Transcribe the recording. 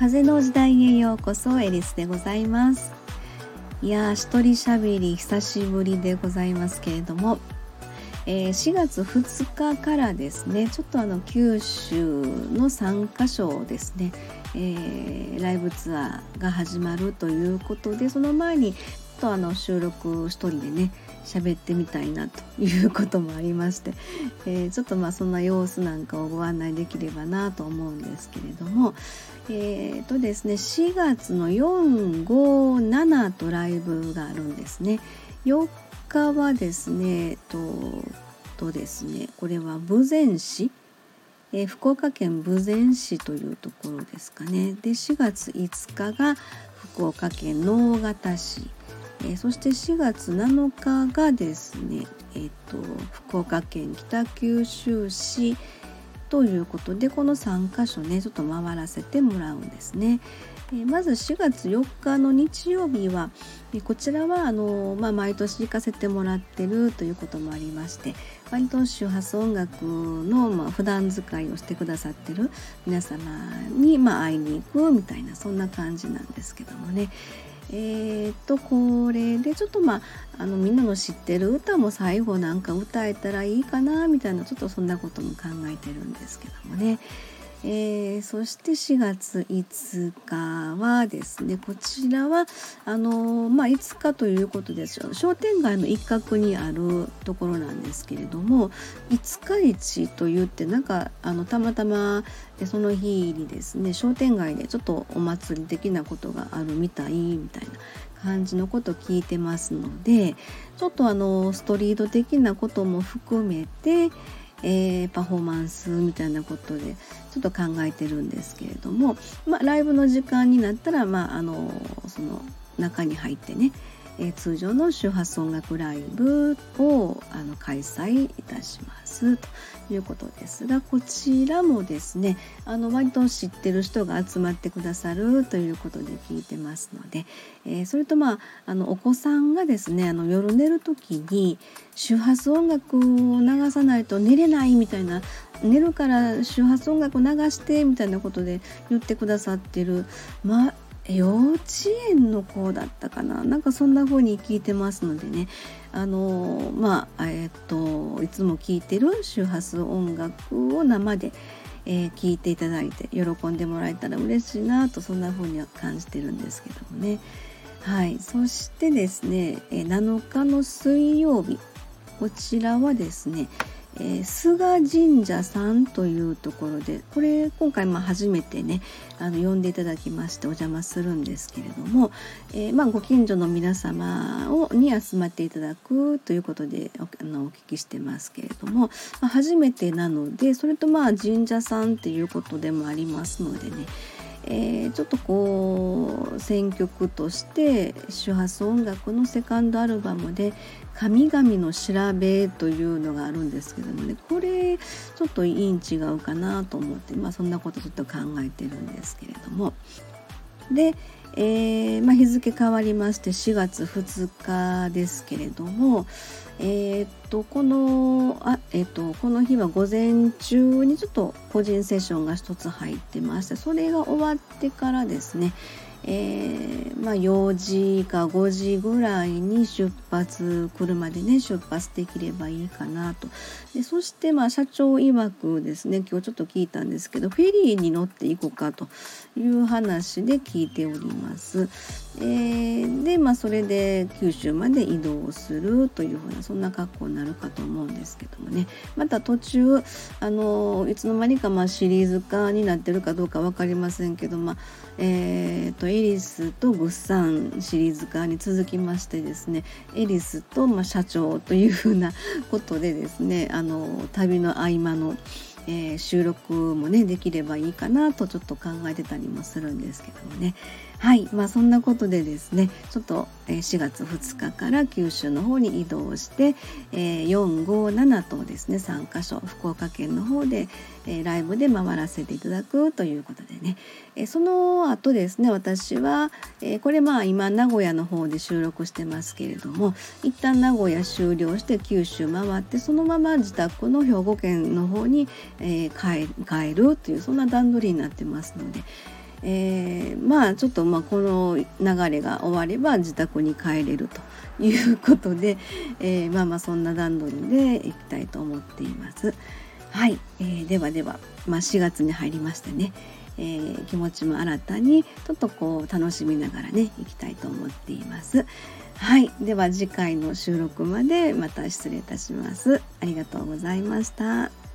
風の時代へようこそエリスでございます。いやー一人しゃべり久しぶりでございますけれども、えー、4月2日からですねちょっとあの九州の3カ所ですね、えー、ライブツアーが始まるということでその前にちょっとあの収録一人でね喋ってみたいなということもありまして、えー、ちょっとまあそんな様子なんかをご案内できればなと思うんですけれどもえーとですね4月の457とライブがあるんですね。4日はですねととですねこれは豊前市。えー、福岡県豊前市というところですかね。で4月5日が福岡県直方市。えー、そして4月7日がですね、えーと、福岡県北九州市。ということでこの3箇所ねちょっと回らせてもらうんですね。え、まず4月4日の日曜日は、え、こちらはあのまあ、毎年行かせてもらってるということもありまして割と周波数音楽の、まあ、普段使いをしてくださってる皆様に、まあ、会いに行くみたいなそんな感じなんですけどもね、えー、っとこれでちょっとまああのみんなの知ってる歌も最後なんか歌えたらいいかなみたいなちょっとそんなことも考えてるんですけどもね。えー、そして4月5日はですねこちらはあのまあ、5日ということです商店街の一角にあるところなんですけれども五日市といってなんかあのたまたまその日にですね商店街でちょっとお祭り的なことがあるみたいみたいな感じのこと聞いてますのでちょっとあのストリート的なことも含めてえー、パフォーマンスみたいなことでちょっと考えてるんですけれども、まあ、ライブの時間になったら、まあ、あのその中に入ってねえ通常の周波数音楽ライブをあの開催いたしますということですがこちらもですねあの割と知ってる人が集まってくださるということで聞いてますので、えー、それとまああのお子さんがですねあの夜寝る時に周波数音楽を流さないと寝れないみたいな寝るから周波数音楽を流してみたいなことで言ってくださってるま幼稚園の子だったかな？なんかそんな風に聞いてますのでね。あのまあえっといつも聞いてる周波数音楽を生で、えー、聞いていただいて喜んでもらえたら嬉しいなとそんな風には感じてるんですけどもね。はい。そしてですね7日の水曜日。こちらはですねえー、菅神社さんというところでこれ今回まあ初めてねあの呼んでいただきましてお邪魔するんですけれども、えー、まあ、ご近所の皆様をに集まっていただくということであのお聞きしてますけれども、まあ、初めてなのでそれとまあ神社さんっていうことでもありますのでねえー、ちょっとこう選曲として周波数音楽のセカンドアルバムで「神々の調べ」というのがあるんですけどもね。これちょっといいん違うかなと思って、まあ、そんなことちょっと考えてるんですけれども。で、えー、まあ、日付変わりまして4月2日ですけれども、えー、っとこのあ、えー、っとこの日は午前中にちょっと個人セッションが1つ入ってましてそれが終わってからですね、えー、まあ、4時か5時ぐらいに出発車でね出発できればいいかなとでそしてまあ社長曰くですね今日ちょっと聞いたんですけどフェリーに乗っていこうかという話で聞いております。えー、でまあそれで九州まで移動するというふうなそんな格好になるかと思うんですけどもねまた途中あのいつの間にかまあシリーズ化になってるかどうか分かりませんけどまあえーと、エリスとグッサンシリーズ化に続きましてですねエリスと、ま、社長というふうなことでですねあの旅の合間の、えー、収録もねできればいいかなとちょっと考えてたりもするんですけどもね。はい。まあそんなことでですねちょっと4月2日から九州の方に移動して、えー、457とですね3カ所福岡県の方で、えー、ライブで回らせていただくということでね、えー、その後ですね私は、えこれまあ今名古屋の方で収録してますけれども一旦名古屋終了して九州回ってそのまま自宅の兵庫県の方に、え帰るというそんな段取りになってますので。えー、まあちょっとまあこの流れが終われば自宅に帰れるということで、えー、まあまあそんな段取りでいきたいと思っています。はい、えー、ではでは、まあ、4月に入りましてね、えー、気持ちも新たにちょっとこう楽しみながらねいきたいと思っています。はい、では次回の収録までまた失礼いたします。ありがとうございました。